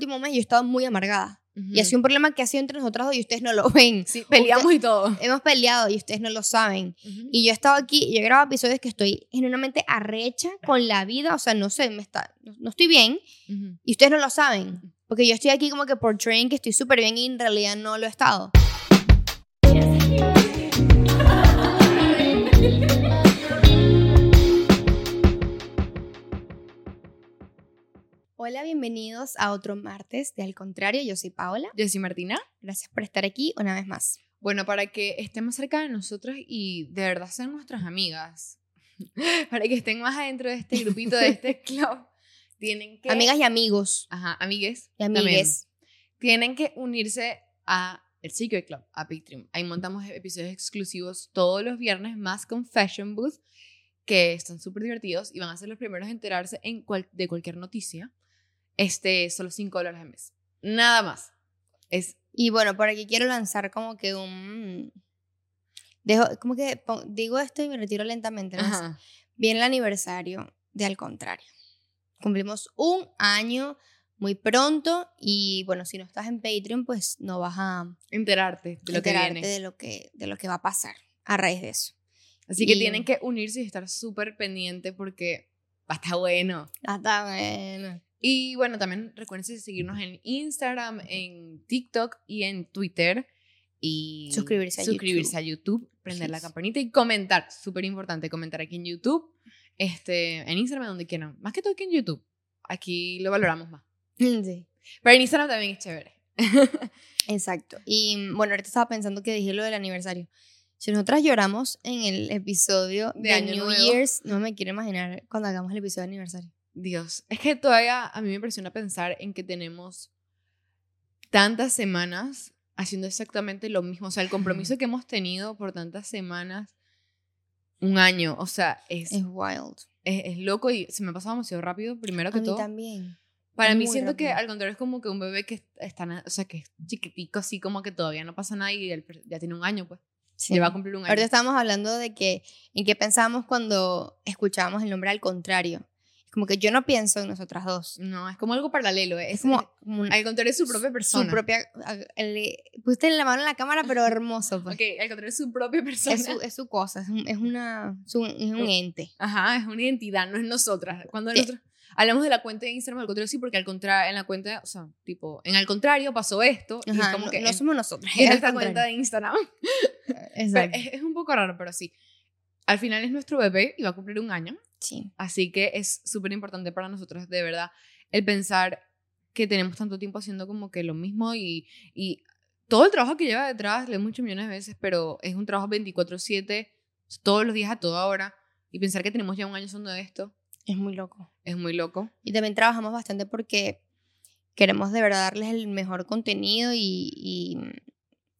último mes yo he estado muy amargada. Y ha sido un problema que ha sido entre nosotras dos y ustedes no lo ven. Sí, peleamos y todo. Hemos peleado y ustedes no lo saben. Ujú. Y yo he estado aquí yo he grabado episodios que estoy genuinamente arrecha con la vida. O sea, no sé, me está, no, no estoy bien Ujú. y ustedes no lo saben. Porque yo estoy aquí como que portraying que estoy súper bien y en realidad no lo he estado. Hola, bienvenidos a otro martes de Al Contrario. Yo soy Paola. Yo soy Martina. Gracias por estar aquí una vez más. Bueno, para que estén más cerca de nosotros y de verdad sean nuestras amigas, para que estén más adentro de este grupito, de este club, tienen que... Amigas y amigos. Ajá, amigues. Y también. amigues. Tienen que unirse a el Secret Club, a Patreon. Ahí montamos episodios exclusivos todos los viernes, más con Fashion Booth, que están súper divertidos y van a ser los primeros en enterarse en cual- de cualquier noticia. Este, solo 5 dólares al mes. Nada más. Es Y bueno, por aquí quiero lanzar como que un... Dejo, como que digo esto y me retiro lentamente. ¿no? Viene el aniversario de Al Contrario. Cumplimos un año muy pronto y bueno, si no estás en Patreon, pues no vas a enterarte de lo que enterarte viene. de lo que, de lo que va a pasar a raíz de eso. Así que Y- tienen que unirse y estar súper pendiente porque va a estar bueno. Ah, está bueno. Y bueno, también recuerden seguirnos en Instagram, en TikTok y en Twitter. Y Suscribirse a suscribirse YouTube. a YouTube, prender la Yes. campanita y comentar. Súper importante comentar aquí en YouTube, este, en Instagram, donde quieran. Más que todo que en YouTube. Aquí lo valoramos más. Sí. Pero en Instagram también es chévere. Exacto. Y mm, bueno, ahorita estaba pensando que dije lo del aniversario. Si nosotras lloramos en el episodio De de, New Nuevo. Year's, no me quiero imaginar cuando hagamos el episodio de aniversario. Dios, es que todavía a mí me impresiona pensar en que tenemos tantas semanas haciendo exactamente lo mismo. O sea, el compromiso que hemos tenido por tantas semanas, un año, o sea, es, Es wild. es, es loco y se me ha pasado demasiado rápido, primero A que mí todo. también. Para mí siento que al contrario es como que un bebé que está, o sea, que es chiquitico, así como que todavía no pasa nada y él ya tiene un año, pues. Sí. Ya va a cumplir un año. Ahorita estábamos hablando de que en qué pensábamos cuando escuchábamos el nombre al contrario. Como que yo no pienso en nosotras dos. No, es como algo paralelo. Es, Es como, como un- al contrario es su propia persona. su propia. le- Pusiste la mano en la cámara, pero hermoso. Pues. Ok, al contrario es su propia persona. Es, su, es su cosa, es un, es una, su- es un ente. Ajá, es una identidad, no es nosotras. Cuando Sí. nosotros hablamos de la cuenta de Instagram, al contrario sí, porque al contrario, en la cuenta, o sea, tipo, en al contrario pasó esto, y es Ajá, como no, que no en, somos nosotros. en esta cuenta de Instagram. Exacto. es, es un poco raro, pero sí. Al final es nuestro bebé y va a cumplir un año, Sí. así que es súper importante para nosotros, de verdad, el pensar que tenemos tanto tiempo haciendo como que lo mismo y, y todo el trabajo que lleva detrás, lo hemos dicho millones de veces, pero es un trabajo 24/7, todos los días a toda hora, y pensar que tenemos ya un año haciendo esto Es muy loco. es muy loco. Y también trabajamos bastante porque queremos de verdad darles el mejor contenido y, y,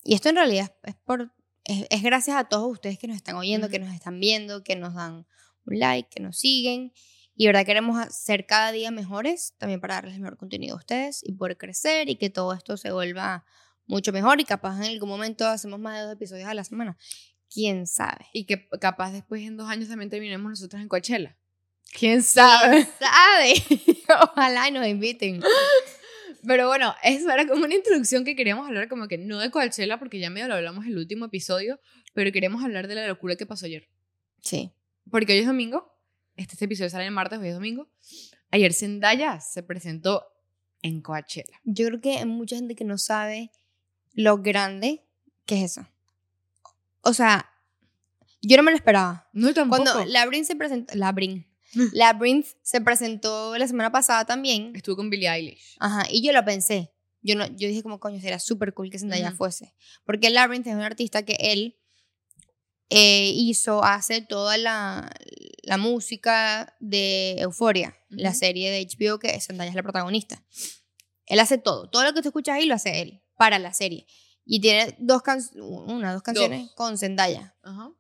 y esto en realidad es, por, es, es gracias a todos ustedes que nos están oyendo, que Ujú. nos están viendo, que nos dan un like, que nos siguen. Y verdad queremos ser cada día mejores también para darles el mejor contenido a ustedes y poder crecer y que todo esto se vuelva mucho mejor y capaz en algún momento hacemos más de dos episodios a la semana. ¿Quién sabe? Y que capaz después en dos años también terminemos nosotras en Coachella. ¿Quién sabe? ¿Sabe? Ojalá y nos inviten. Pero bueno, eso era como una introducción que queríamos hablar como que no de Coachella, porque ya medio lo hablamos el último episodio, pero queríamos hablar de la locura que pasó ayer. Sí. Porque hoy es domingo, este, este episodio sale el martes, hoy es domingo. Ayer Zendaya se presentó en Coachella. Yo creo que hay mucha gente que no sabe lo grande que es eso. O sea, yo no me lo esperaba. No tampoco. Cuando Labyrinth se presentó, Labyrinth, Labyrinth se presentó la semana pasada también. Estuvo con Billie Eilish. Ajá, y yo lo pensé. Yo no, yo dije como coño, sería súper cool que Zendaya fuese, porque Labyrinth es un artista que él eh, hizo, hace toda la, la música de Euforia, la Ujú. serie de HBO que Zendaya es la protagonista. Él hace todo, todo lo que tú escuchas ahí lo hace él para la serie. Y tiene dos can una, dos canciones Dos. con Zendaya. Ajá.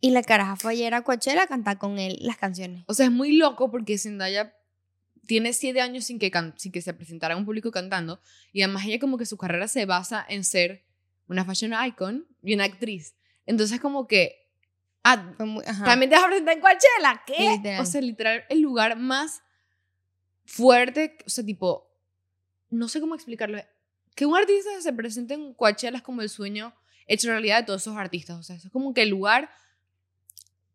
Y la caraja fue ayer a Coachella a cantar con él las canciones. O sea, es muy loco porque Zendaya tiene siete años sin que, sin que se presentara a un público cantando. Y además ella como que su carrera se basa en ser una fashion icon y una actriz. Entonces como que... Ah, ajá. también te vas a presentar en Coachella, ¿qué? Literal. O sea, literal, el lugar más fuerte, o sea, tipo, no sé cómo explicarlo. Que un artista se presente en Coachella es como el sueño hecho realidad de todos esos artistas. O sea, eso es como que el lugar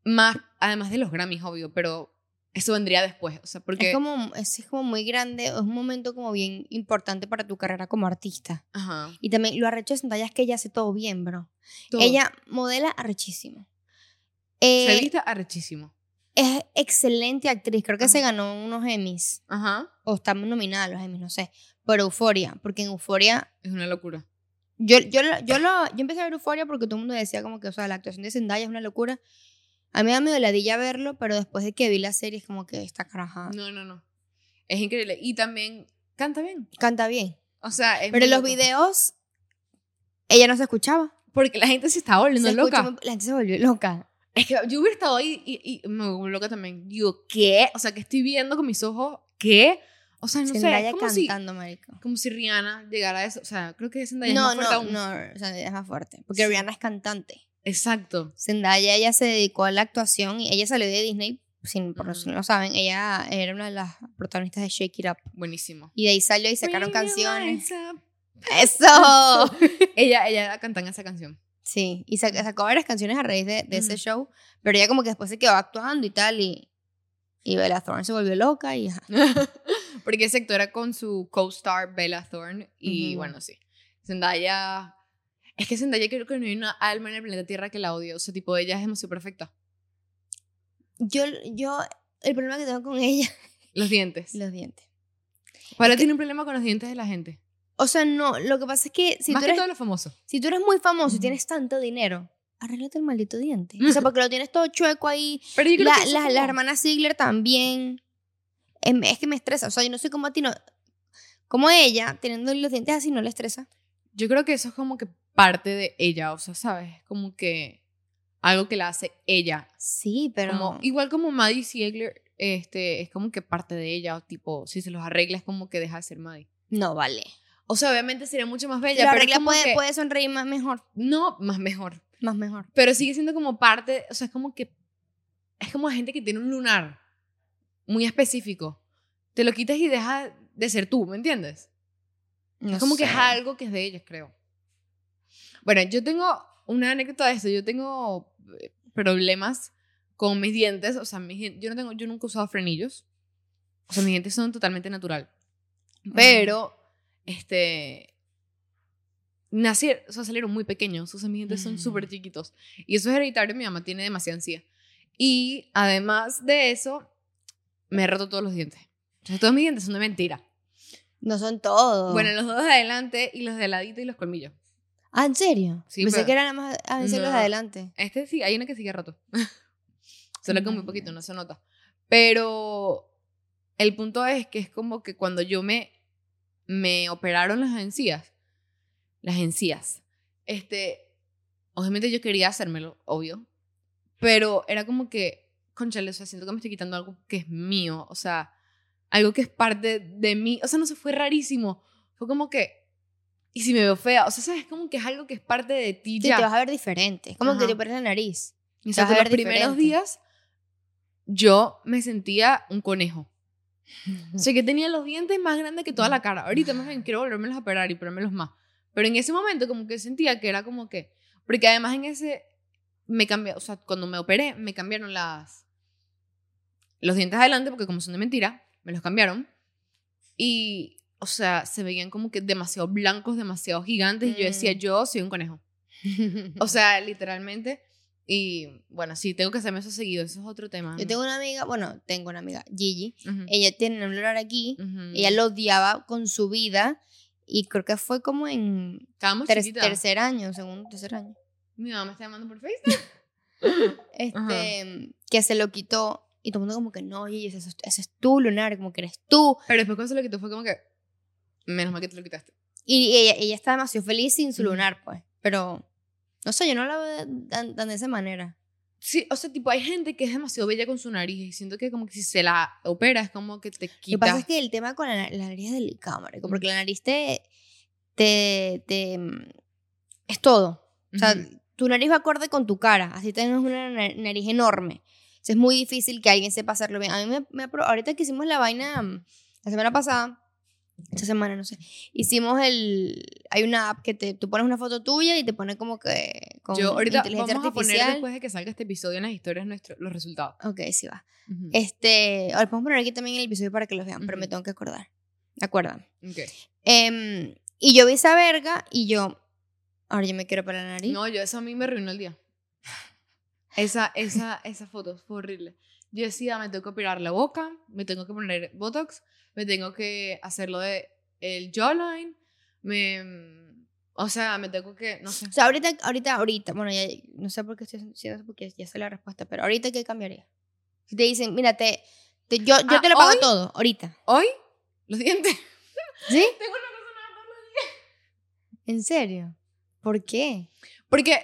más, además de los Grammys, obvio, pero eso vendría después. O sea, porque... Es como, es, como muy grande, es un momento como bien importante para tu carrera como artista. Ajá. Y también lo arrecho de Zendaya es que ella hace todo bien, bro. todo. Ella modela arrechísimo. se Eh, viste arrechísimo. es excelente actriz, creo que se Ajá. ganó unos Emmys, Ajá. o está nominada a los Emmys, no sé, por Euforia, porque en Euforia, Es una locura. yo, yo, yo, lo, yo empecé a ver Euforia porque todo el mundo decía como que, o sea, la actuación de Zendaya es una locura. A mí me ladilla verlo, pero después de que vi la serie es como que está caraja. No, no, no. Es increíble. Y también canta bien. Canta bien. O sea, es Pero en los loco. videos, ella no se escuchaba. Porque la gente se está volviendo Se loca. escucha- la gente se volvió loca. Es que yo hubiera estado ahí y, y me volví loca también. Digo, ¿qué? O sea, que estoy viendo con mis ojos, ¿qué? O sea, no sé, Zendaya es como si, cantando, marico. como si Rihanna llegara a eso. O sea, creo que Zendaya No, es más fuerte no, aún. no, o sea, es más fuerte. Porque. Rihanna es cantante. Exacto. Zendaya, ella se dedicó a la actuación y ella salió de Disney, sin, por si Ujú. no lo saben, ella era una de las protagonistas de Shake It Up. Buenísimo. Y de ahí salió y sacaron Bring canciones. ¡Eso! ella, ella canta en esa canción. sí, y sac- sacó varias canciones a raíz de, de ese show, pero ella como que después se quedó actuando y tal, y, y Bella Thorne se volvió loca y. Porque ese actor era con su co-star Bella Thorne. Y bueno, sí. Zendaya. Es que Zendaya creo que no hay una alma en el planeta Tierra que la odie. O sea, tipo, ella es demasiado perfecta. Yo, yo, el problema que tengo con ella, Los dientes. los dientes. Para tiene un problema con los dientes de la gente. O sea, no, lo que pasa es que si, Más tú que eres, todos los famosos. si tú eres muy famoso y Ujú. tienes tanto dinero, arréglate el maldito diente. O sea, porque lo tienes todo chueco ahí, Pero yo creo La, que la, es la como- hermana Ziegler también. Em, Es que me estresa. O sea, yo no sé cómo a ti no. Como ella, teniendo los dientes así, no le estresa. Yo creo que eso es como que parte de ella. O sea, ¿sabes? Como que algo que la hace ella. Sí, pero. Como, igual como Maddie Ziegler, este, es como que parte de ella. O tipo, si se los arregla es como que deja de ser Maddie. No vale. O sea, obviamente sería mucho más bella. la pero es regla puede, que- puede sonreír más mejor. No, más mejor. Más mejor. Pero sigue siendo como parte, o sea, es como que es como gente que tiene un lunar muy específico. Te lo quitas y deja de ser tú, ¿me entiendes? No es como que es algo que es de ellas, creo. Bueno, yo tengo una anécdota de esto. Yo tengo eh, problemas con mis dientes. O sea, mis yo, no tengo, yo nunca he usado frenillos. O sea, mis dientes son totalmente natural. Pero, este. Nacieron, o sea, salieron muy pequeños. O sea, mis dientes son Mm. súper chiquitos. Y eso es hereditario. Mi mamá tiene demasiada ansiedad. Y además de eso, me he roto todos los dientes. Sea, todos mis dientes son de mentira. No son todos. Bueno, los dos de adelante y los de ladito y los colmillos. Ah, ¿en serio? Sí, Pensé pero- que eran más a veces los de No. adelante. Este sí, hay uno que sigue roto. Solo que muy poquito, no se nota. Pero el punto es que es como que cuando yo me, me operaron las encías, las encías, este, obviamente yo quería hacérmelo, obvio, pero era como que, conchale, o sea, siento que me estoy quitando algo que es mío, o sea, algo que es parte de mí, o sea, no sé, fue rarísimo, fue como que, y si me veo fea, o sea, sabes, como que es algo que es parte de ti Sí, ya. te vas a ver diferente. Como que Ajá. te operas la nariz. O Te vas a que ver los primeros diferente. días yo me sentía un conejo. O sea, que tenía los dientes más grandes que toda la cara. Ahorita más bien quiero volverme a operar y ponérmelos más. Pero en ese momento como que sentía que era como que... Porque además en ese... Me cambió, o sea, cuando me operé, me cambiaron las... Los dientes adelante, porque como son de mentira, me los cambiaron. Y, o sea, se veían como que demasiado blancos, demasiado gigantes. Y yo decía, Mm. yo soy un conejo. O sea, literalmente. Y bueno, sí, tengo que hacerme eso seguido. Eso es otro tema. Yo tengo una amiga, bueno, tengo una amiga, Gigi. Ujú, Ella tiene un lunar aquí. ujú. Ella lo odiaba con su vida. Y creo que fue como en ter- chiquita. tercer año, segundo, tercer año. Mi mamá me está llamando por Facebook. Este, que se lo quitó. Y todo el mundo como que no, Gigi, ese, es- ese es tu lunar, como que eres tú. Pero después cuando se lo quitó fue como que... Menos mal que te lo quitaste. Y ella, ella está demasiado feliz sin su lunar, pues. Pero, no sé, yo no la veo tan, tan de esa manera. Sí, o sea, tipo, hay gente que es demasiado bella con su nariz y siento que como que si se la opera es como que te Lo que quita. pasa es que el tema con la, la nariz es delicado, marico, porque la nariz te, te, te- mm, es todo. O sea, Ujú. tu nariz va acorde con tu cara, así tienes una na- nariz enorme. O sea, es muy difícil que alguien sepa hacerlo bien. A mí me, me ahorita que hicimos la vaina mm, la semana pasada, esta semana, no sé. Hicimos el. Hay una app que te, tú pones una foto tuya y te pone como que. Con Yo ahorita inteligencia vamos a poner artificial. después de que salga este episodio en las historias nuestro, los resultados. Ok, sí va. Ujú. Este. Ahora podemos poner aquí también el episodio para que los vean, pero me tengo que acordar. ¿De acuerdo? Ok. Em, y yo vi esa verga y yo. Ahora yo me quiero para la nariz. No, yo eso a mí me arruinó el día. Esa, esa, esa foto fue horrible. Yo decía, me tengo que operar la boca, me tengo que poner Botox, me tengo que hacer lo de el jawline, me... O sea, me tengo que, no sé. O sea, ahorita, ahorita, ahorita, bueno, ya, no sé por qué estoy diciendo eso porque ya sé la respuesta, pero ahorita, ¿qué cambiaría? Si te dicen, mira, te, te- yo, yo Ah, te lo pago ¿hoy? todo, ahorita. Hoy, los dientes. ¿Sí? Tengo una persona. ¿En serio? ¿Por qué? Porque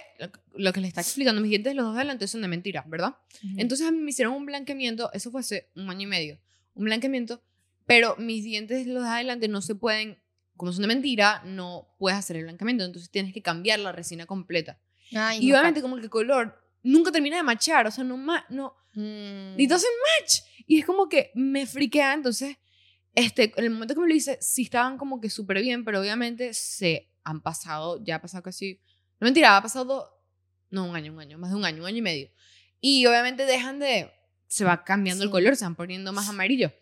lo, que le está explicando, mis dientes, los dos de adelante son de mentira, ¿verdad? Ujú. Entonces a mí me hicieron un blanqueamiento, eso fue hace un año y medio, un blanqueamiento, pero mis dientes, los de adelante, no se pueden, como son de mentira, no puedes hacer el blanqueamiento, entonces tienes que cambiar la resina completa. Ay, Y no, obviamente como que el color nunca termina de machar, o sea, no, no, Mm. y doesn't match. Y es como que me friquea, entonces, este, en el momento que me lo hice, sí estaban como que súper bien, pero obviamente se han pasado, ya ha pasado casi, no mentira, ha pasado, no, un año, un año, más de un año, un año y medio. Y obviamente dejan de, se va cambiando el Sí. color, se van poniendo más amarillo.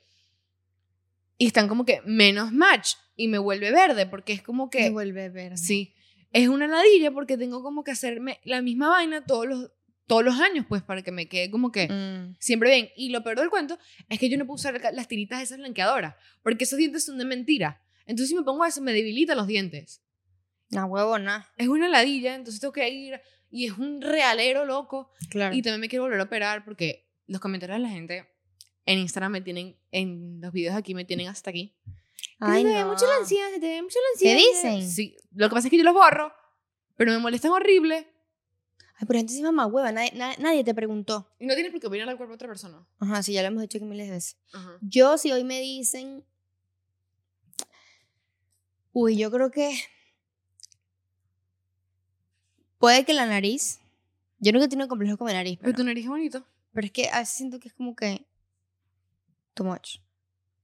Y están como que menos match, y me vuelve verde, porque es como que... Me vuelve verde. Sí, es una ladilla porque tengo como que hacerme la misma vaina todos los, todos los años, pues, para que me quede como que Mm. siempre bien. Y lo peor del cuento es que yo no puedo usar las tiritas esas blanqueadoras, porque esos dientes son de mentira. Entonces, si me pongo eso, me debilita los dientes. No, huevo, nada. Es una ladilla, entonces tengo que ir y es un realero loco. Claro. Y también me quiero volver a operar porque los comentarios de la gente en Instagram me tienen, en los videos aquí me tienen hasta aquí. Ay, se te ve no. mucho la ansiedad, se te ve mucho la ¿Qué ansiedad. dicen? Sí, lo que pasa es que yo los borro, pero me molestan horrible. Ay, pero entonces mamá hueva, nadie, na- nadie te preguntó. Y no tienes por qué opinar al cuerpo de otra persona. Ajá, sí, ya lo hemos dicho que miles de veces. Ajá. Yo, si hoy me dicen. Uy, yo creo que. Puede que la nariz. Yo nunca he tenido complejo con mi nariz, Pero pero, tu nariz es bonito. pero es que a veces siento que es como que. Too much.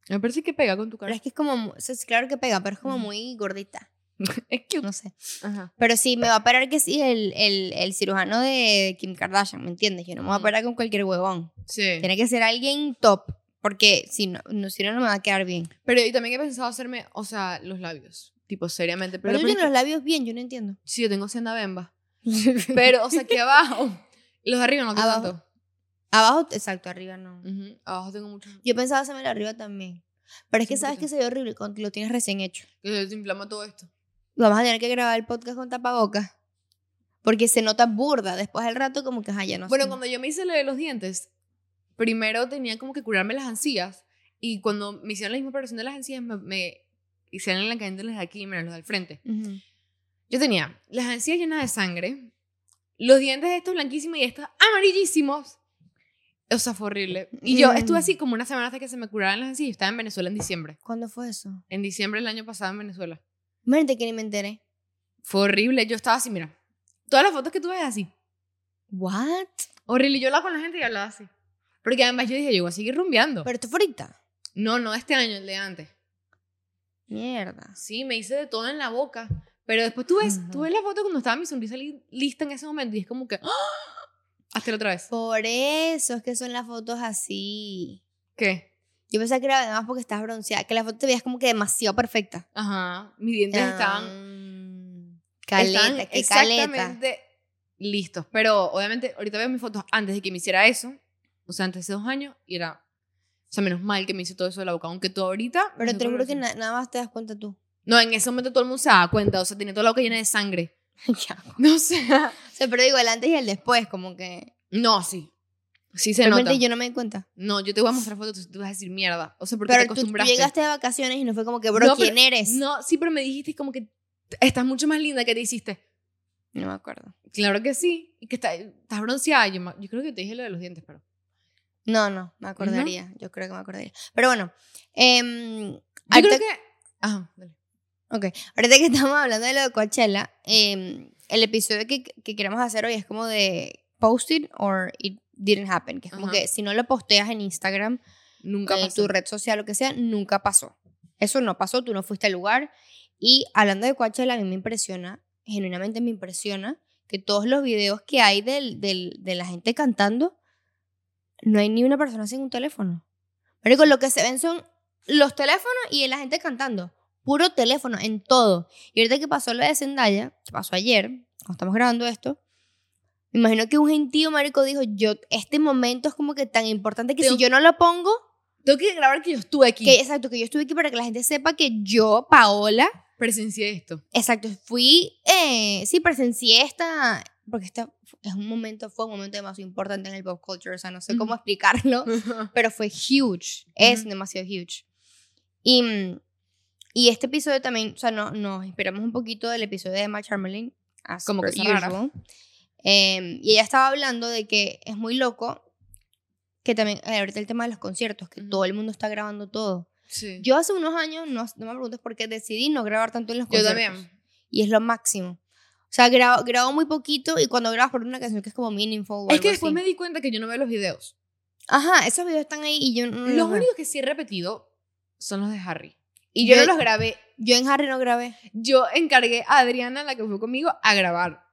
Me parece que pega con tu Pero cara. es que es como. o sea, claro que pega, pero es como muy gordita. Es cute. No sé. Ajá. Pero sí, me va a operar que sí el, el, el cirujano de Kim Kardashian, ¿me entiendes? Yo no me voy a operar con cualquier huevón. Sí. Tiene que ser alguien top. Porque si no, no, si no, no me va a quedar bien. Pero y también he pensado hacerme, o sea, los labios. Tipo, seriamente. Pero, Pero peor tienes los labios bien, yo no entiendo. Sí, yo tengo senda bemba. Pero, o sea, aquí abajo. Los de arriba no tengo Abajo. tanto. Abajo, exacto, arriba no. Abajo tengo mucho. Yo pensaba hacerme arriba también. Pero es que sabes que se ve horrible cuando lo tienes recién hecho. Que se inflama todo esto. Vamos a tener que grabar el podcast con tapabocas. Porque se nota burda. Después del rato, como que, ajá, ya no Bueno, sé. cuando yo me hice lo de los dientes, primero tenía como que curarme las encías. Y cuando me hicieron la misma operación de las encías, me, me hicieron el blanqueamiento los de aquí, mira, los del frente. Ujú. Yo tenía las encías llenas de sangre, los dientes estos blanquísimos y estos amarillísimos. O sea, fue horrible. Y yo estuve así como una semana hasta que se me curaran las encías. Yo estaba en Venezuela en diciembre. ¿Cuándo fue eso? En diciembre del año pasado en Venezuela. Imagínate que ni me enteré. Fue horrible. Yo estaba así, mira. Todas las fotos que tú ves así. ¿What? Horrible. Yo hablaba con la gente y hablaba así. Porque además yo dije, yo voy a seguir rumbeando. Pero esto fue ahorita. No, no este año, el de antes. Mierda. Sí, me hice de todo en la boca. Pero después tú ves, tú Ujú. ves la foto cuando estaba mi sonrisa li- lista en ese momento y es como que... ¡ah! Hazte la otra vez. Por eso es que son las fotos así. ¿Qué? Yo pensaba que era además porque estás bronceada. Que la foto te veías como que demasiado perfecta. Ajá. Mis dientes estaban... Mm, Caleta, estaban qué caleta. exactamente listos. Pero obviamente ahorita veo mis fotos antes de que me hiciera eso. O sea, antes de dos años. Y era... O sea, menos mal que me hice todo eso de la boca. Aunque tú ahorita... Pero te juro que na- nada más te das cuenta tú. No, en ese momento todo el mundo se daba cuenta. O sea, tenía toda la boca llena de sangre. ya. No sé. O sea, pero digo, el antes y el después, como que. No, sí. Sí se Realmente nota. yo no me di cuenta. No, yo te voy a mostrar fotos y tú vas a decir mierda. O sea, porque Pero te tú, tú acostumbraste. llegaste de vacaciones y no fue como que, bro, No, pero- ¿quién eres? No, sí, pero me dijiste como que estás mucho más linda que te hiciste. No me acuerdo. Claro que sí. Y que está- estás bronceada. Yo, yo creo que te dije lo de los dientes, pero... No, no, me acordaría. Yo creo que me acordaría. Pero bueno, em, Yo creo que... Ajá, dale. Ahorita que estamos hablando de lo de Coachella, em, el episodio que, que queremos hacer hoy es como de post it or it didn't happen. Que es como Ajá. que si no lo posteas en Instagram, Nunca en pasó. tu red social, lo que sea, nunca pasó. Eso no pasó, tú no fuiste al lugar. Y hablando de Coachella, a mí me impresiona, genuinamente me impresiona, que todos los videos que hay del, del, de la gente cantando, no hay ni una persona sin un teléfono. Pero lo que se ven son los teléfonos y la gente cantando. Puro teléfono, en todo. Y ahorita que pasó lo de Zendaya, que pasó ayer, cuando estamos grabando esto, me imagino que un gentío marico dijo, yo, este momento es como que tan importante que si yo no lo pongo... Tengo que grabar que yo estuve aquí. Que, exacto, que yo estuve aquí para que la gente sepa que yo, Paola... Presencié esto. Exacto, fui, eh, sí, presencié esta, porque este es un momento, fue un momento demasiado importante en el pop culture, o sea, no sé cómo explicarlo, pero fue huge, es demasiado huge. Y, mm, y este episodio también, o sea, no, nos inspiramos un poquito del episodio de Emma Chamberlain, como que usual. Eh, y ella estaba hablando de que es muy loco que también, eh, ahorita el tema de los conciertos, que todo el mundo está grabando todo. Sí. Yo hace unos años, no, no me preguntes por qué, decidí no grabar tanto en los conciertos. Yo también. Y es lo máximo. O sea, grabo, grabo muy poquito y cuando grabas por una canción que es como meaningful. es que después me di cuenta que yo no veo los videos. Ajá, esos videos están ahí y yo no Los únicos que sí he repetido son los de Harry. Y yo, no los grabé. Yo en Harry no grabé. Yo encargué a Adriana, la que fue conmigo, a grabar.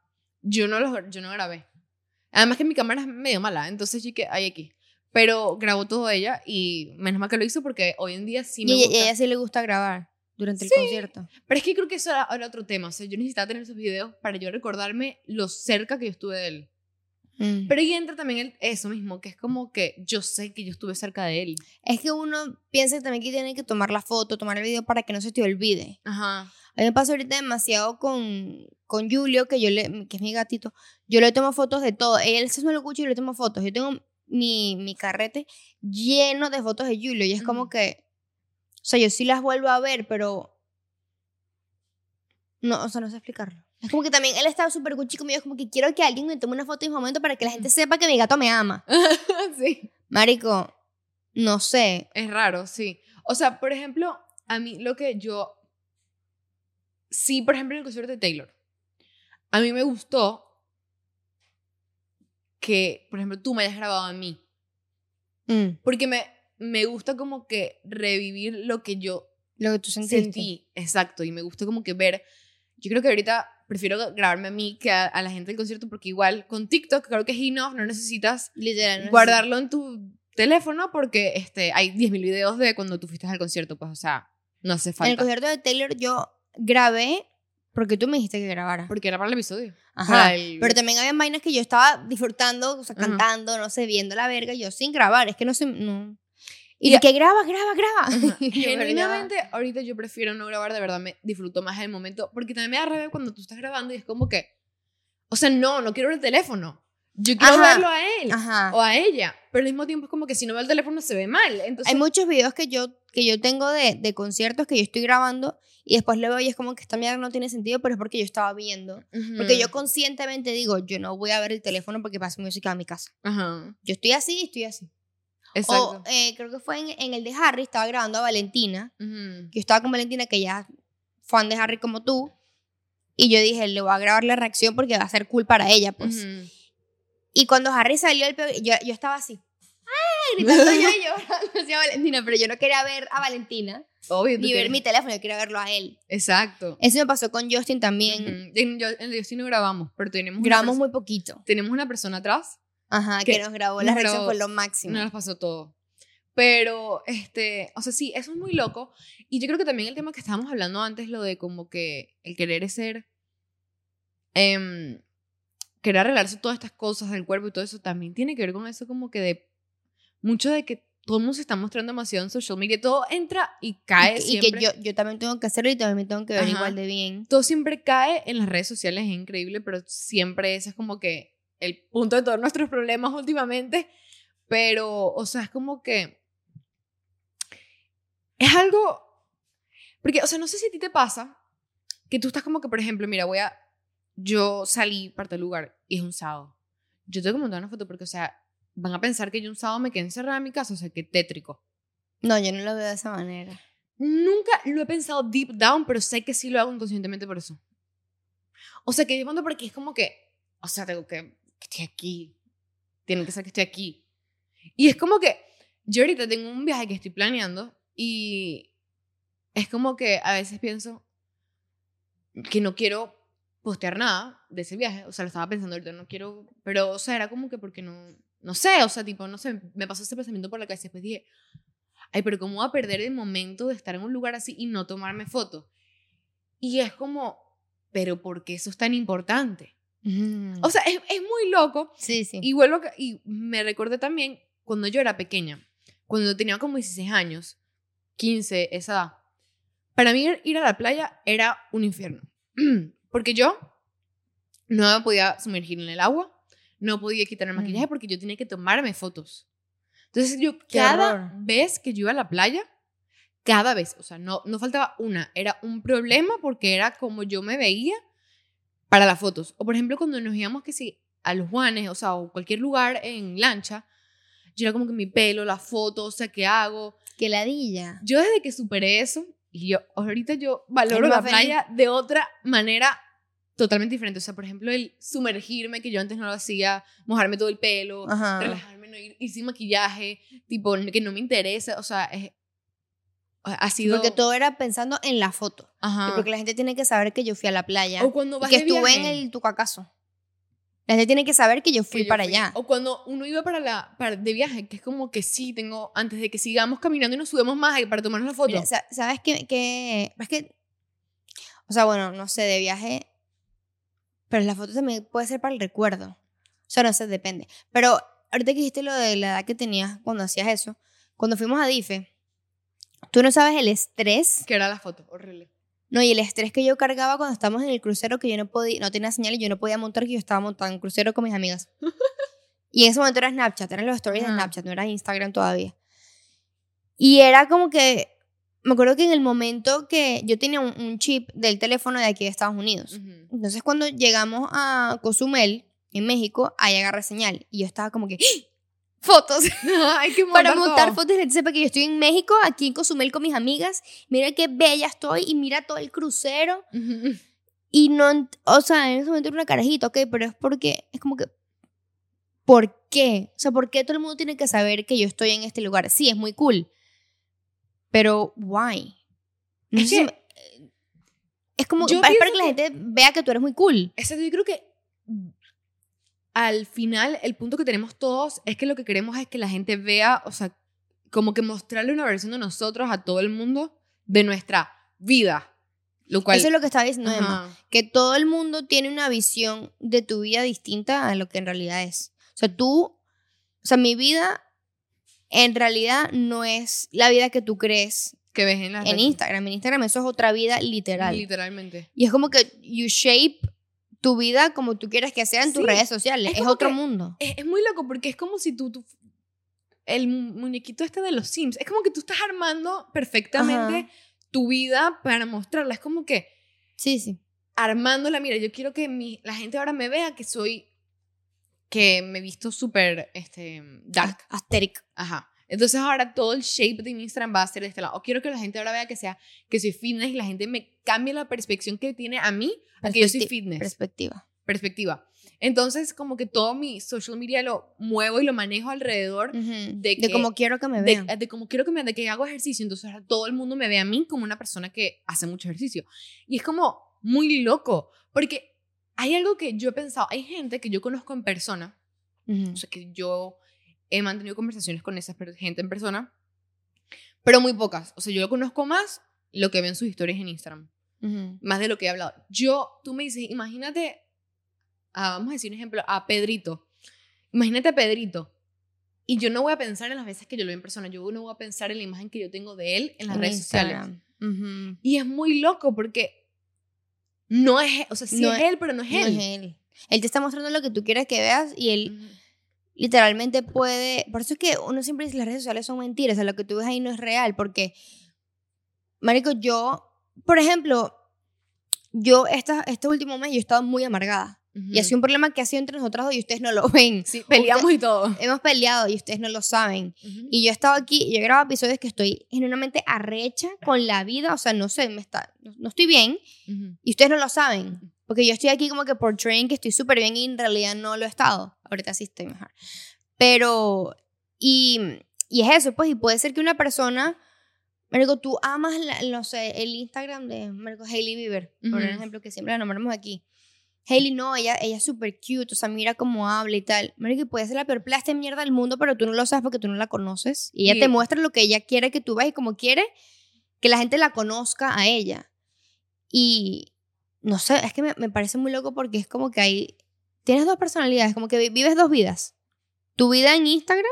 Yo no los yo no grabé. Además que mi cámara es medio mala, entonces sí que hay aquí. Pero grabó todo ella y menos mal que lo hizo porque hoy en día sí me y gusta. Y a ella sí le gusta grabar durante el concierto. Pero es que creo que eso era, otro tema. O sea, yo necesitaba tener esos videos para yo recordarme lo cerca que yo estuve de él. Mm. Pero ahí entra también el, eso mismo, que es como que yo sé que yo estuve cerca de él. Es que uno piensa también que tiene que tomar la foto, tomar el video para que no se te olvide. Ajá. A mí me pasa ahorita demasiado con, con Julio, que yo le, que es mi gatito. Yo le tomo fotos de todo. Él se me lo escucha y le tomo fotos. Yo tengo mi, mi carrete lleno de fotos de Julio y es como que, o sea, yo sí las vuelvo a ver, pero no, o sea, no sé explicarlo. Es como que también él estaba súper gucci conmigo, es como que quiero que alguien me tome una foto en un momento para que la gente sepa que mi gato me ama. sí. Marico, no sé. Es raro, sí. O sea, por ejemplo, a mí lo que yo... Sí, por ejemplo, en el concierto de Taylor. A mí me gustó que, por ejemplo, tú me hayas grabado a mí. Mm. Porque me, me gusta como que revivir lo que yo lo que tú sentiste. sentí. Exacto, y me gusta como que ver... Yo creo que ahorita prefiero grabarme a mí que a, la gente del concierto porque igual con TikTok creo que es enough, no necesitas Literal, guardarlo en tu teléfono porque este, hay 10.000 videos de cuando tú fuiste al concierto, pues o sea, no hace falta. En el concierto de Taylor yo grabé porque tú me dijiste que grabara. Porque era para el episodio. Ajá. Pero también había vainas que yo estaba disfrutando, o sea, cantando, no sé, viendo la verga, yo sin grabar, es que no sé, no. Y de que graba, graba, graba. Genuinamente, ahorita yo prefiero no grabar, de verdad me disfruto más el momento, porque también me da rabia cuando tú estás grabando y es como que, o sea, no, no quiero el teléfono. Yo quiero verlo a él o a ella, pero al mismo tiempo es como que si no veo el teléfono se ve mal. Entonces... Hay muchos videos que yo, que yo tengo de, de conciertos que yo estoy grabando y después le veo y es como que esta mierda no tiene sentido, pero es porque yo estaba viendo. Porque yo conscientemente digo, yo no voy a ver el teléfono porque pasa música a mi casa. Yo estoy así y estoy así. Exacto. O eh, creo que fue en, en, el de Harry, estaba grabando a Valentina. que Yo estaba con Valentina, que ya fan de Harry como tú. Y yo dije, le voy a grabar la reacción porque va a ser cool para ella, pues. Y cuando Harry salió, el yo, yo estaba así. ¡Ay! Gritando yo y yo decía Valentina, pero yo no quería ver a Valentina. Obvio, ni ver mi teléfono, yo quería verlo a él. Exacto. Eso me pasó con Justin también. en, en, Justin no grabamos, pero tenemos. Grabamos muy poquito. Tenemos una persona atrás Ajá, que, nos grabó la reacción fue lo máximo. Nos pasó todo. Pero, este, o sea, sí, eso es muy loco. Y yo creo que también el tema que estábamos hablando antes, lo de como que el querer es ser, eh, querer arreglarse todas estas cosas del cuerpo y todo eso, también tiene que ver con eso como que de, mucho de que todo el mundo se está mostrando demasiado en social media, todo entra y cae. Y, que yo, yo también tengo que hacerlo y también tengo que ver igual de bien. Todo siempre cae en las redes sociales, es increíble, pero siempre ese es como que el punto de todos nuestros problemas últimamente. Pero, o sea, es como que es algo, porque, o sea, no sé si a ti te pasa que tú estás como que, por ejemplo, mira, voy a, yo salí para tal lugar y es un sábado. Yo tengo que montar una foto porque, o sea, van a pensar que yo un sábado me quedé encerrada en mi casa, o sea, que tétrico. No, yo no lo veo de esa manera. Nunca lo he pensado deep down, pero sé que sí lo hago inconscientemente por eso. O sea, que yo mando porque es como que, o sea, tengo que, que estoy aquí. Tienen que saber que estoy aquí. Y es como que yo ahorita tengo un viaje que estoy planeando y es como que a veces pienso que no quiero postear nada de ese viaje. O sea, lo estaba pensando ahorita, no quiero. Pero, o sea, era como que porque no. No sé, o sea, tipo, no sé, me pasó ese pensamiento por la cabeza. Después dije, ay, pero ¿cómo voy a perder el momento de estar en un lugar así y no tomarme fotos? Y es como, pero ¿por qué eso es tan importante? O sea, es, es muy loco. sí, sí. Y vuelvo y me recordé también cuando yo era pequeña, cuando tenía como 16 años, 15, esa edad. Para mí ir- a la playa era un infierno. Porque yo no me podía sumergir en el agua, no podía quitar el Mm. maquillaje porque yo tenía que tomarme fotos. Entonces yo Qué cada horror. vez que yo iba a la playa, cada vez, o sea, no, no faltaba una, era un problema porque era como yo me veía para las fotos. O por ejemplo, cuando nos íbamos que sí, a los Juanes, o sea, o cualquier lugar en lancha, yo era como que mi pelo, la foto, o sea, ¿qué hago? Que ladilla. Yo desde que superé eso, y yo ahorita yo valoro la feliz. playa de otra manera totalmente diferente. O sea, por ejemplo, el sumergirme, que yo antes no lo hacía, mojarme todo el pelo, Ajá. relajarme, no ir, ir sin maquillaje, tipo, que no me interesa, o sea, es- ha sido... Porque todo era pensando en la foto. Ajá. Y Porque la gente tiene que saber que yo fui a la playa. O cuando y vas que de estuve en viaje. el Tucacazo. La gente tiene que saber que yo que fui yo para fui. allá. O cuando uno iba para la para, de viaje, que es como que sí, tengo, antes de que sigamos caminando y nos subamos más ahí para tomarnos la foto. Mira, sa- ¿Sabes qué? qué? Es que, o sea, bueno, no sé, de viaje, pero la foto también puede ser para el recuerdo. O sea, no sé, depende. Pero ahorita que dijiste lo de la edad que tenías cuando hacías eso, cuando fuimos a DIFE, tú no sabes el estrés, que era la foto, horrible. no, y el estrés que yo cargaba cuando estábamos en el crucero, que yo no podía, no tenía señal y yo no podía montar, que yo estaba montando en crucero con mis amigas. y en ese momento era Snapchat, eran los stories de Ajá. Snapchat, no era Instagram todavía. Y era como que, me acuerdo que en el momento que yo tenía un, un chip del teléfono de aquí de Estados Unidos. Ujú. Entonces cuando llegamos a Cozumel, en México, ahí agarré señal. Y yo estaba como que, ¡Ah! Fotos. Hay que Para montar fotos y la gente sepa que yo estoy en México, aquí en Cozumel con mis amigas. Mira qué bella estoy y mira todo el crucero. Ujú. Y no, o sea, en ese momento era una carajita, ok, pero es porque, es como que, ¿por qué? O sea, ¿por qué todo el mundo tiene que saber que yo estoy en este lugar? Sí, es muy cool, pero why? No Es si que- me- eh, es como, es para pienso que la gente vea que tú eres muy cool. Exacto, yo creo que al final el punto que tenemos todos es que lo que queremos es que la gente vea, o sea, como que mostrarle una versión de nosotros a todo el mundo de nuestra vida. Lo cual... Eso es lo que estaba diciendo Emma, que todo el mundo tiene una visión de tu vida distinta a lo que en realidad es. O sea, tú, o sea, mi vida en realidad no es la vida que tú crees que ves en en. Instagram. En Instagram eso es otra vida literal. Literalmente. Y es como que you shape tu vida como tú quieres que sea en tus Sí, redes sociales. es otro que- mundo. Es, es muy loco porque es como si tú, tú- El mu- muñequito este de los Sims. Es como que tú estás armando perfectamente Ajá. tu vida para mostrarla. Es como que Sí, sí. armándola. Mira, yo quiero que mi, la gente ahora me vea que soy. Que me he visto súper este, dark. Asteric. Ajá. Entonces ahora todo el shape de mi Instagram va a ser de este lado. O quiero que la gente ahora vea que sea que soy fitness y la gente me cambie la perspectiva que tiene a mí a que yo soy fitness. Perspectiva. perspectiva. Entonces como que todo mi social media lo muevo y lo manejo alrededor Ujú. de De, que- cómo quiero que me de, vean. de cómo quiero que me de que hago ejercicio. Entonces ahora todo el mundo me ve a mí como una persona que hace mucho ejercicio. Y es como muy loco porque hay algo que yo he pensado, hay gente que yo conozco en persona Ujú. o sea, que yo he mantenido conversaciones con esa gente en persona, pero muy pocas. O sea, yo lo conozco más lo que ven sus historias en Instagram, Ujú. más de lo que he hablado. Yo, tú me dices, imagínate, ah, vamos a decir un ejemplo, a Pedrito. Imagínate a Pedrito. Y yo no voy a pensar en las veces que yo lo vi en persona, yo no voy a pensar en la imagen que yo tengo de él en las En redes sociales. Instagram. Ujú. Y es muy loco porque no es, o sea, sí No es él, pero no es No él. es él. Él te está mostrando lo que tú quieres que veas y él Ujú. Literalmente puede. Por eso es que uno siempre dice las redes sociales son mentiras. O sea, lo que tú ves ahí no es real. Porque, Marico, yo, por ejemplo, yo esta, este último mes yo he estado muy amargada. Y ha sido un problema que ha sido entre nosotras dos y ustedes no lo ven. Sí, peleamos y todo. Hemos peleado y ustedes no lo saben. Y yo he estado aquí yo he grabado episodios que estoy genuinamente arrecha con la vida. O sea, no sé, me está, no, no estoy bien y ustedes no lo saben. Porque yo estoy aquí como que portraying que estoy súper bien y en realidad no lo he estado. Ahorita sí estoy mejor. Pero, y, y es eso, pues, y puede ser que una persona Marico, tú amas, la- no sé, el Instagram de Marico Hailey Bieber, por Ujú. ejemplo, que siempre la nombramos aquí. Hailey, no, ella, ella es súper cute, o sea, mira cómo habla y tal. Marico, puede ser la peor plasta de mierda del mundo, pero tú no lo sabes porque tú no la conoces. Y ella Y- te muestra lo que ella quiere que tú veas y como quiere que la gente la conozca a ella. Y no sé, es que me, parece muy loco porque es como que hay. Tienes dos personalidades, como que vi- vives dos vidas. Tu vida en Instagram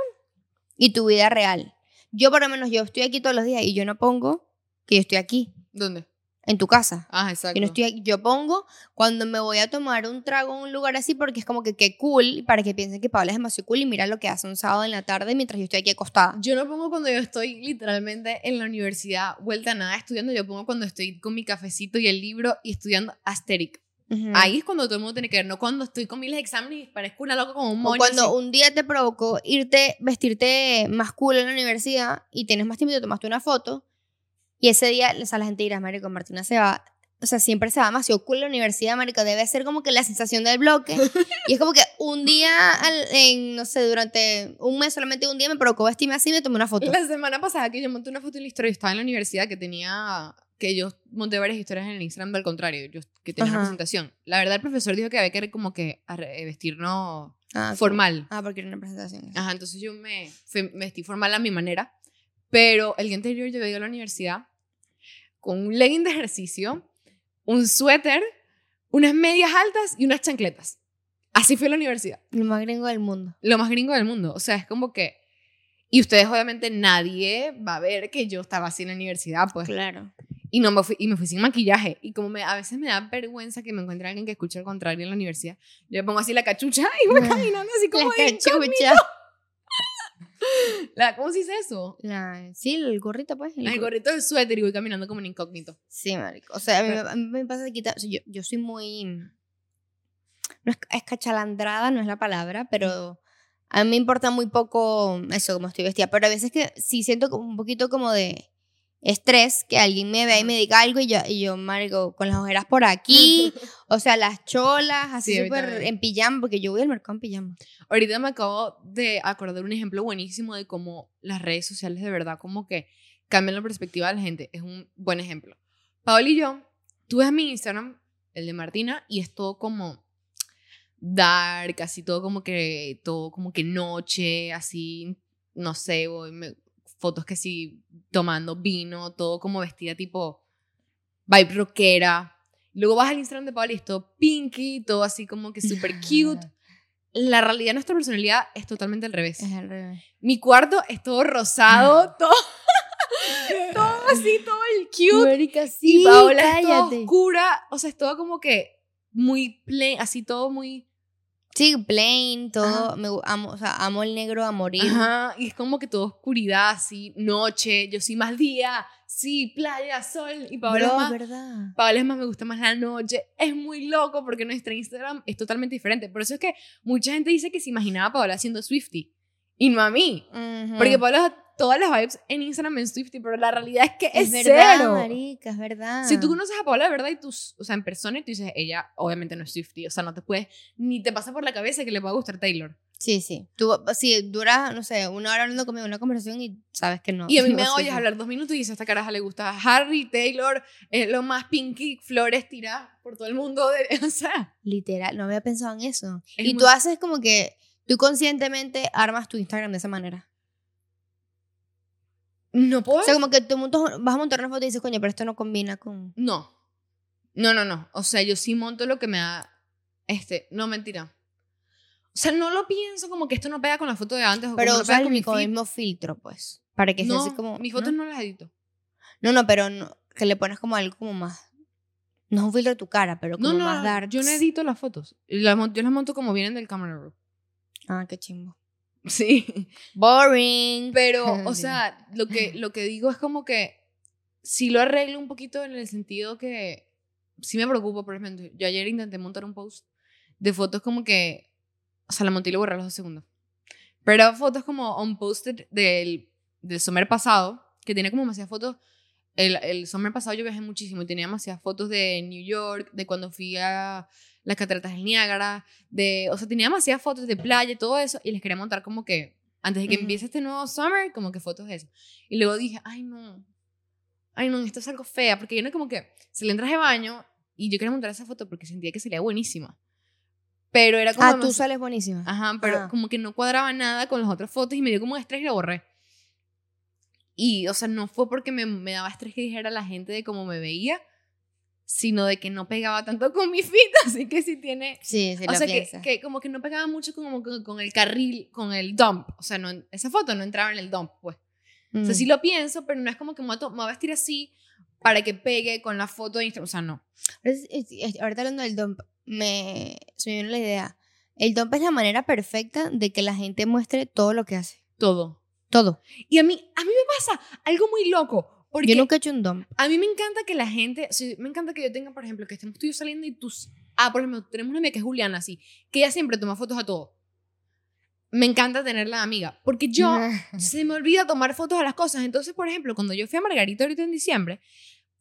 y tu vida real. Yo, por lo menos, yo estoy aquí todos los días y yo no pongo que yo estoy aquí, ¿Dónde? En tu casa. Ah, exacto. Yo, no estoy aquí, yo pongo cuando me voy a tomar un trago en un lugar así porque es como que qué cool, para que piensen que Paola es demasiado cool y mira lo que hace un sábado en la tarde mientras yo estoy aquí acostada. Yo no pongo cuando yo estoy literalmente en la universidad, vuelta a nada estudiando. Yo pongo cuando estoy con mi cafecito y el libro y estudiando Asterix. Ujú. Ahí es cuando todo el mundo tiene que ver, no cuando estoy con miles de exámenes y parezco una loca como un O moño. cuando así. un día te provocó irte, vestirte más cool en la universidad y tienes más tiempo y te tomaste una foto y ese día, o sea, la gente dirá, marico, Martina se va, o sea, siempre se va demasiado cool la universidad, marico, debe ser como que la sensación del bloque y es como que un día, al- en, no sé, durante un mes, solamente un día me provocó vestirme así y me tomé una foto. La semana pasada que yo monté una foto en la historia, yo estaba en la universidad que tenía, que yo monté varias historias en el Instagram del contrario, yo que tenía una Ajá. presentación. La verdad el profesor dijo que había que como que arre- vestirnos Ah, formal. Ah, porque era una presentación. Ajá, entonces yo me vestí formal a mi manera, pero el día anterior yo llegué a la universidad con un legging de ejercicio, un suéter, unas medias altas y unas chancletas. Así fue la universidad. Lo más gringo del mundo. Lo más gringo del mundo. O sea, es como que... Y ustedes obviamente nadie va a ver que yo estaba así en la universidad, pues. Claro. Y, no me fui, y me fui sin maquillaje. Y como me, a veces me da vergüenza que me encuentre alguien que escuche el contrario en la universidad, yo me pongo así la cachucha y voy caminando así como La de incógnito. La- ¿Cómo se dice eso? La- sí, el gorrito, pues. El gorrito del suéter y voy caminando como un incógnito. Sí, marico. O sea, a mí, Pero- me- a mí me pasa de quitar. o sea, yo, yo soy muy. No es escachalandrada, no es la palabra, pero a mí me importa muy poco eso, como estoy vestida. Pero a veces que sí siento como un poquito como de estrés que alguien me vea y me diga algo y yo, y yo marico, con las ojeras por aquí, o sea, las cholas, así Sí, súper también. en pijama, porque yo voy al mercado en pijama. Ahorita me acabo de acordar un ejemplo buenísimo de cómo las redes sociales de verdad como que cambian la perspectiva de la gente. Es un buen ejemplo. Paola y yo, tú ves mi Instagram, el de Martina, y es todo como dark, así todo como que, todo como que noche, así, no sé, voy, me- fotos que sí, tomando vino, todo como vestida tipo vibe rockera. Luego vas al Instagram de Paola y es todo pinky, todo así como que súper cute. La realidad de nuestra personalidad es totalmente al revés. Es al revés. Mi cuarto es todo rosado, todo, todo así, todo el cute. Marica, sí, y Paola es toda cállate. oscura, o sea, es todo como que muy plain, así todo muy... Sí, plain, todo. Me, amo, o sea, amo el negro a morir. Ajá, y es como que todo oscuridad, así, noche, yo sí más día, sí, playa, sol, y Paola es más... verdad. Paola es más, me gusta más la noche. Es muy loco porque nuestra Instagram es totalmente diferente. Por eso es que mucha gente dice que se imaginaba a Paola siendo Swifty. Y no a mí. Porque Paola todas las vibes en Instagram en Swifty, pero la realidad es que es, es verdad, cero. marica, es verdad. Si tú conoces a Paola de verdad y tú, o sea, en persona y tú dices, ella obviamente no es Swifty, o sea, no te puedes, ni te pasa por la cabeza que le pueda gustar Taylor. Sí, sí. Tú, si duras, no sé, una hora hablando conmigo, una conversación y sabes que no. Y a mí no me oyes hablar dos minutos y dices, a esta caraja le gusta Harry, Taylor, es lo más pinky, flores tiradas por todo el mundo, de- o sea. Literal, no había pensado en eso. Es y muy- tú haces como que, tú conscientemente armas tu Instagram de esa manera. No puedo O sea, como que tú montas- vas a montar una foto y dices, coño, pero esto no combina con... No. No, no, no. O sea, yo sí monto lo que me da. Este, no, mentira. O sea, no lo pienso como que esto no pega con la foto de antes o Pero como no usas pega el con mi mismo, filtro, pues. Para que sea No, así como... mis fotos ¿no? no las edito. No, no, pero no- que le pones como algo como más... No es un filtro de tu cara, pero como No, no, más dark. yo no edito las fotos. Las mon- yo las monto como vienen del camera roll. Ah, qué chimbo. Sí. Boring. Pero, o Sí. sea, lo que, lo que digo es como que si lo arreglo un poquito en el sentido que sí me preocupa, por ejemplo, yo ayer intenté montar un post de fotos como que, o sea, la monté y lo borré a los dos segundos. Pero fotos como unposted del, del summer pasado, que tenía como demasiadas fotos. El, el summer pasado yo viajé muchísimo y tenía demasiadas fotos de New York, de cuando fui a las cataratas del Niágara, de, o sea, tenía demasiadas fotos de playa y todo eso, y les quería montar como que, antes de que Ujú. empiece este nuevo summer, como que fotos de eso. Y luego dije, ay no, ay, no, esto es algo fea, porque yo no como que se le traje de baño y yo quería montar esa foto porque sentía que sería buenísima. Pero era como... Ah, tú sales buenísima. Ajá, pero Ah. como que no cuadraba nada con las otras fotos y me dio como estrés y la borré. Y, o sea, no fue porque me, me daba estrés que dijera la gente de cómo me veía, sino de que no pegaba tanto con mi fit, así que sí tiene... Sí, sí o lo sea, que, que como que no pegaba mucho como con, con el carril, con el dump. O sea, no, esa foto no entraba en el dump, pues. O sea, Mm. sí lo pienso, pero no es como que me voy a, to- me voy a vestir así para que pegue con la foto de Instagram. O sea, no. Ahorita hablando del dump, me, se me vino la idea. El dump es la manera perfecta de que la gente muestre todo lo que hace. Todo. Todo. Y a mí, a mí me pasa algo muy loco. Porque Yo nunca he hecho un dump. A mí me encanta que la gente, o sea, me encanta que yo tenga, por ejemplo, que estemos tú y yo saliendo y tus... Ah, por ejemplo, tenemos una amiga que es Juliana, así, que ella siempre toma fotos a todo. Me encanta tenerla amiga, porque yo se me olvida tomar fotos a las cosas. Entonces, por ejemplo, cuando yo fui a Margarita ahorita en diciembre,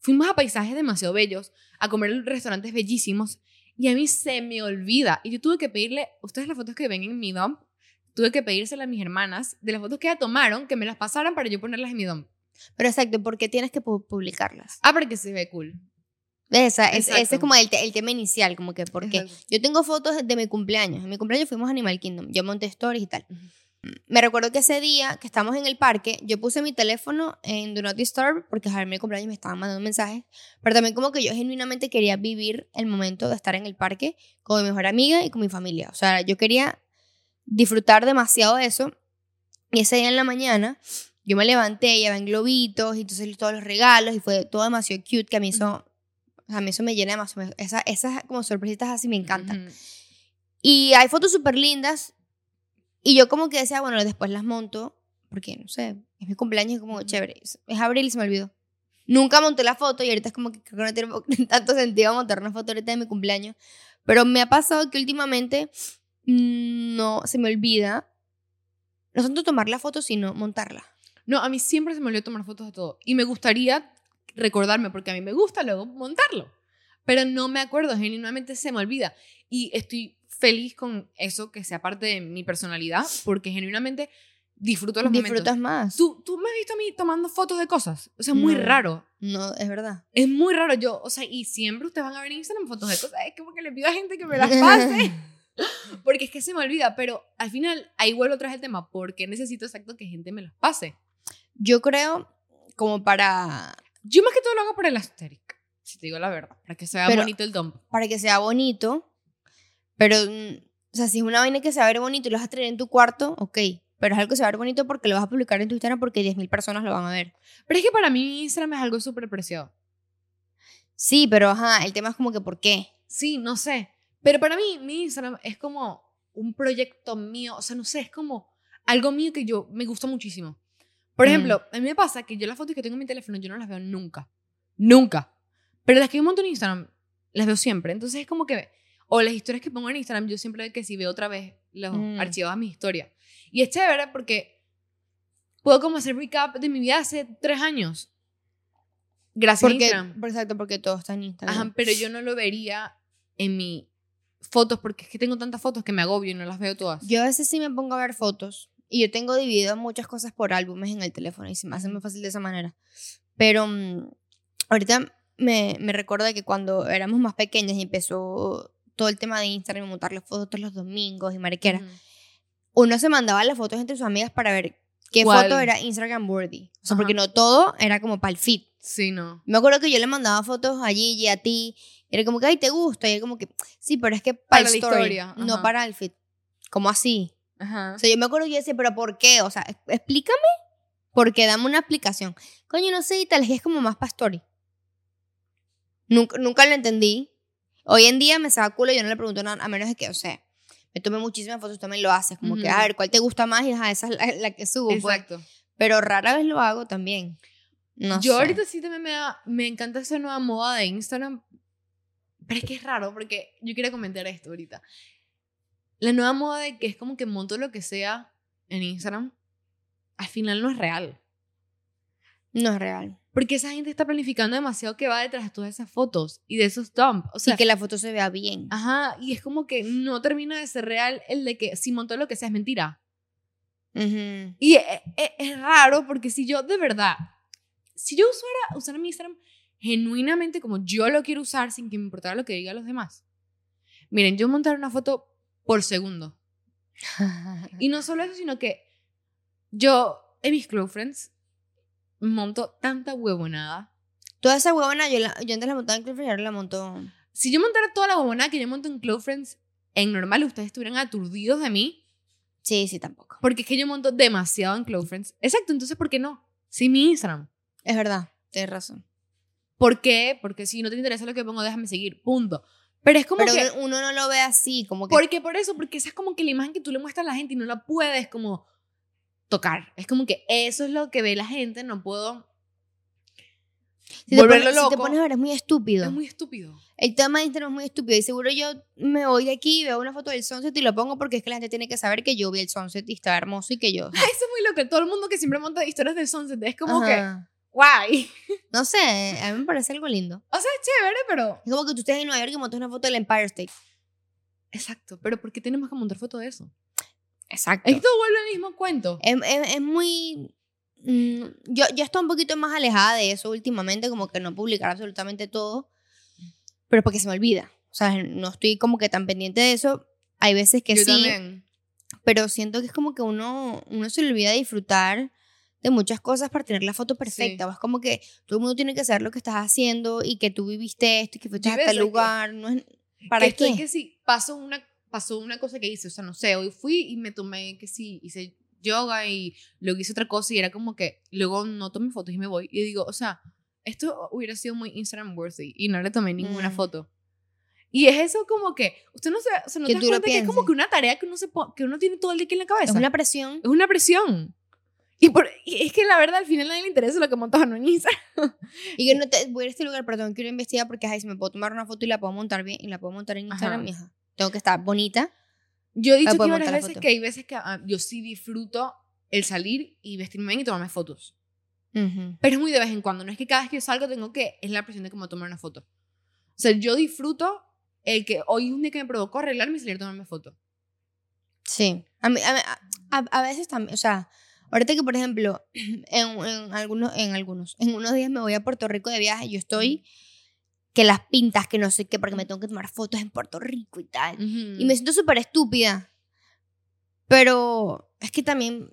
fuimos a paisajes demasiado bellos, a comer en restaurantes bellísimos, y a mí se me olvida. Y yo tuve que pedirle, ustedes las fotos que ven en mi dump, tuve que pedírselas a mis hermanas de las fotos que ya tomaron, que me las pasaran para yo ponerlas en mi dump. Pero exacto, porque tienes que pu- publicarlas. Ah, para que se ve cool. Esa, es, ese es como el, te- el tema inicial, como que porque Exacto. yo tengo fotos de mi cumpleaños. En mi cumpleaños fuimos a Animal Kingdom. Yo monté stories y tal. Ujú. Me recuerdo que ese día que estamos en el parque, yo puse mi teléfono en Do Not Disturb porque a mi cumpleaños me estaban mandando mensajes. Pero también como que yo genuinamente quería vivir el momento de estar en el parque con mi mejor amiga y con mi familia. O sea, yo quería disfrutar demasiado de eso. Y ese día en la mañana yo me levanté, en globitos y entonces todos los regalos y fue todo demasiado cute que a mí eso, o sea, a mí eso me llena demasiado. Esa- esas como sorpresitas así me encantan. Ujú. Y hay fotos súper lindas. Y yo como que decía, bueno, después las monto. Porque, no sé, es mi cumpleaños y como chévere. Es es abril y se me olvidó. Nunca monté la foto y ahorita es como que creo que no tiene tanto sentido montar una foto ahorita de mi cumpleaños. Pero me ha pasado que últimamente mm, no se me olvida. No tanto tomar la foto, sino montarla. No, a mí siempre se me olvidó tomar fotos de todo. Y me gustaría recordarme, porque a mí me gusta luego montarlo. Pero no me acuerdo, genuinamente se me olvida. Y estoy feliz con eso, que sea parte de mi personalidad, porque genuinamente disfruto los Disfrutas momentos. más. ¿Tú, tú me has visto a mí tomando fotos de cosas. O sea, es muy No. raro. No, es verdad. Es muy raro. Yo, o sea, y siempre ustedes van a ver en Instagram fotos de cosas. Es como que le pido a gente que me las pase. Porque es que se me olvida. Pero al final, ahí vuelvo otra vez el tema. Porque necesito exacto que gente me las pase. Yo creo, como para Yo más que todo lo hago por el aesthetic, si te digo la verdad, para que se vea Pero- bonito el dump. para que sea bonito, pero, mm, o sea, si es una vaina que se va a ver bonito y lo vas a traer en tu cuarto, ok, pero es algo que se va a ver bonito porque lo vas a publicar en tu Instagram porque 10.000 personas lo van a ver. Pero es que para mí Instagram es algo súper preciado. Sí, pero ajá, el tema es como que ¿por qué? Sí, no sé. Pero para mí, mi Instagram es como un proyecto mío. O sea, no sé, es como algo mío que yo me gusta muchísimo. Por Mm. ejemplo, a mí me pasa que yo las fotos que tengo en mi teléfono, yo no las veo nunca. Nunca. Pero las que yo monto en Instagram, las veo siempre. Entonces es como que... O las historias que pongo en Instagram, yo siempre que si veo otra vez los Mm. archivos a mi historia. Y es chévere porque puedo como hacer recap de mi vida hace tres años. Gracias a Porque, Instagram. por exacto, porque todo está en Instagram. Ajá, pero yo no lo vería en mi fotos porque es que tengo tantas fotos que me agobio y no las veo todas. Yo a veces sí me pongo a ver fotos y yo tengo dividido muchas cosas por álbumes en el teléfono y se me hace muy fácil de esa manera. Pero mm, ahorita me, me recuerda que cuando éramos más pequeñas y empezó todo el tema de Instagram y montar las fotos los domingos y mariquera, uno se mandaba las fotos entre sus amigas para ver qué ¿Cuál? foto era Instagram worthy. O sea, Ajá. porque no todo era como para el feed. Sí, no. Me acuerdo que yo le mandaba fotos a Gigi, y a ti, y era como que, ay, ¿te gusta? Y era como que, sí, pero es que para, Para la story, historia, no ajá. para el feed. Como así. Ajá. O sea, yo me acuerdo que yo decía, pero ¿por qué? O sea, ex- explícame, porque dame una explicación. Coño, no sé, y tal, que es como más para story. Nunca, nunca lo entendí. Hoy en día me saca culo y yo no le pregunto nada, a menos de que, o sea, me tomé muchísimas fotos, también lo haces. Como que, a ver, ¿cuál te gusta más? Y ajá, esa es la, la que subo. pues. Exacto. Pero rara vez lo hago también. No yo sé. ahorita sí también me, da- me encanta esa nueva moda de Instagram. Pero es que es raro porque yo quería comentar esto ahorita. La nueva moda de que es como que monto lo que sea en Instagram, al final no es real. No es real. Porque esa gente está planificando demasiado que va detrás de todas esas fotos y de esos dumps. O sea, y que la foto se vea bien. Ajá, y es como que no termina de ser real el de que si montó lo que sea es mentira. Ujú. Y e- e- es, raro porque si yo de verdad si yo usara, usara mi Instagram genuinamente como yo lo quiero usar sin que me importara lo que digan los demás. Miren, yo montar una foto por segundo. Y no solo eso, sino que yo en mis close friends monto tanta huevonada. Toda esa huevona, yo, la, yo antes la montaba en Club Friends, ahora la monto... Si yo montara toda la huevonada que yo monto en close friends, en normal ustedes estuvieran aturdidos de mí, Sí, sí, tampoco. porque es que yo monto demasiado en close friends. Exacto, entonces ¿por qué no? Sí, mi Instagram. Es verdad, tienes razón. ¿Por qué? Porque si no te interesa lo que pongo, déjame seguir, punto. Pero es como Pero que... uno no lo ve así, como que... Porque por eso, porque esa es como que la imagen que tú le muestras a la gente y no la puedes como tocar. Es como que eso es lo que ve la gente, no puedo si te volverlo pones, Si te loco. pones a ver, es muy estúpido. Es muy estúpido. El tema de Instagram es muy estúpido. Y seguro yo me voy de aquí, veo una foto del sunset y lo pongo porque es que la gente tiene que saber que yo vi el sunset y está hermoso y que yo... Eso es muy loco. Todo el mundo que siempre monta historias de Sunset es como que, Ajá. Guay. No sé, a mí me parece algo lindo. O sea, es chévere, pero... Es como que tú estés en Nueva York y montas una foto del Empire State. Exacto, pero ¿por qué tenemos que montar foto de eso? Exacto. Esto vuelve al mismo cuento. Es, es- es muy... mm, yo, yo estoy un poquito más alejada de eso últimamente, como que no publicar absolutamente todo, pero porque se me olvida. O sea, no estoy como que tan pendiente de eso. Hay veces que Yo sí, también. pero siento que es como que uno, uno se le olvida disfrutar de muchas cosas para tener la foto perfecta. O Es como que todo el mundo tiene que saber lo que estás haciendo y que tú viviste esto y que fuiste a tal decir que- lugar. No es, ¿Para que estoy qué? que sí, pasó una, pasó una cosa que hice, o sea, no sé, hoy fui y me tomé que sí, hice yoga y luego hice otra cosa y era como que luego no tomé fotos y me voy y digo, o sea, esto hubiera sido muy Instagram worthy y no le tomé ninguna Mm. foto. Y es eso como que, usted no se, o sea, no te das cuenta que es como que una tarea que uno, se que uno tiene todo el día aquí en la cabeza. Es una presión. Es una presión. Y, por, y es que la verdad al final a nadie le interesa lo que montas en Instagram. Y que no te voy a este lugar, pero tengo que ir a investigar porque ay, si me puedo tomar una foto y la puedo montar bien y la puedo montar en Instagram, Ajá. mija. Tengo que estar bonita. Yo he dicho que varias veces foto. que hay veces que ah, yo sí disfruto el salir y vestirme bien y tomarme fotos. Ujú. Pero es muy de vez en cuando. No es que cada vez que yo salgo tengo que. Es la presión de a tomar una foto. O sea, yo disfruto el que hoy es un día que me provocó arreglarme y salir a tomarme foto. Sí. A, mí- a, a- a veces también, o sea, ahorita que por ejemplo, en, en algunos, en algunos, en unos días me voy a Puerto Rico de viaje, yo estoy que las pintas, que no sé qué, porque me tengo que tomar fotos en Puerto Rico y tal. Y me siento súper estúpida. Pero es que también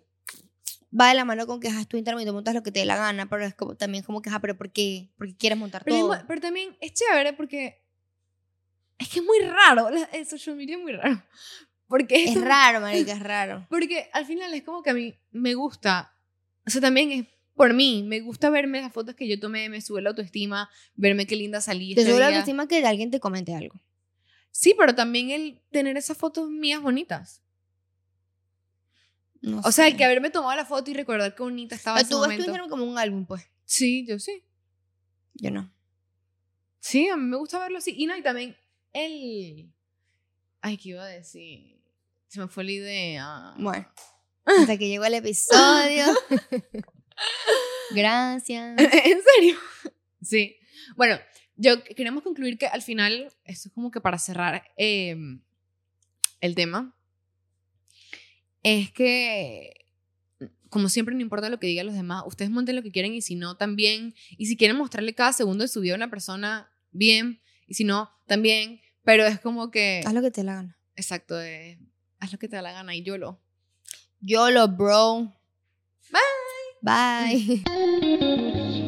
va de la mano con que ajá, es tu Instagram y te montas lo que te dé la gana, pero es como, también como que, ajá, pero ¿por qué? ¿Por qué quieres montar pero, todo? mu- pero también es chévere porque. Es que es muy raro. El social media es muy raro. Porque Es raro, marica, es raro. Porque al final es como que a mí me gusta. O sea, también es por mí. Me gusta verme las fotos que yo tomé, me sube la autoestima, verme qué linda salí. Te este sube la autoestima que alguien te comente algo. Sí, pero también el tener esas fotos mías bonitas. No O sea, el sé. que haberme tomado la foto y recordar qué bonita estaba Pero ese tú ves tu momento. Instagram como un álbum, pues. Sí, yo sí. Yo no. Sí, a mí me gusta verlo así. Y no, y también el... Ay, ¿qué iba a decir? Se me fue la idea. Bueno, hasta que llegó el episodio. Gracias. ¿En serio? Sí. Bueno, yo queremos concluir que al final, esto es como que para cerrar eh, el tema, es que, como siempre, no importa lo que digan los demás, ustedes monten lo que quieren y si no, también. Y si quieren mostrarle cada segundo de su vida a una persona, bien. Y si no, también. Pero es como que... Haz lo que te dé la gana. Exacto, eh, haz lo que te da la gana y yo lo. YOLO, bro. Bye. Bye.